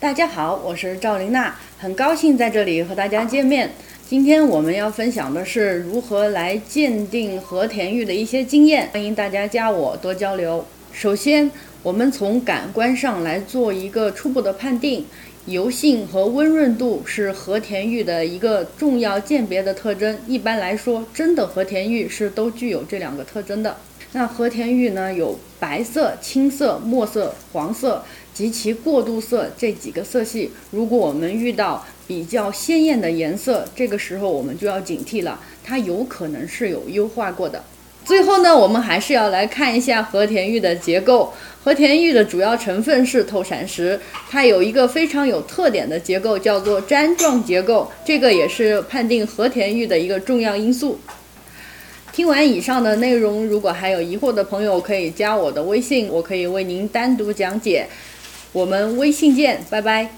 大家好，我是赵琳娜，很高兴在这里和大家见面。今天我们要分享的是如何来鉴定和田玉的一些经验，欢迎大家加我多交流。首先，我们从感官上来做一个初步的判定，油性和温润度是和田玉的一个重要鉴别的特征。一般来说，真的和田玉是都具有这两个特征的。那和田玉呢，有白色、青色、墨色、黄色及其过渡色这几个色系。如果我们遇到比较鲜艳的颜色，这个时候我们就要警惕了，它有可能是有优化过的。最后呢，我们还是要来看一下和田玉的结构。和田玉的主要成分是透闪石，它有一个非常有特点的结构，叫做粘状结构，这个也是判定和田玉的一个重要因素。听完以上的内容，如果还有疑惑的朋友，可以加我的微信，我可以为您单独讲解。我们微信见，拜拜。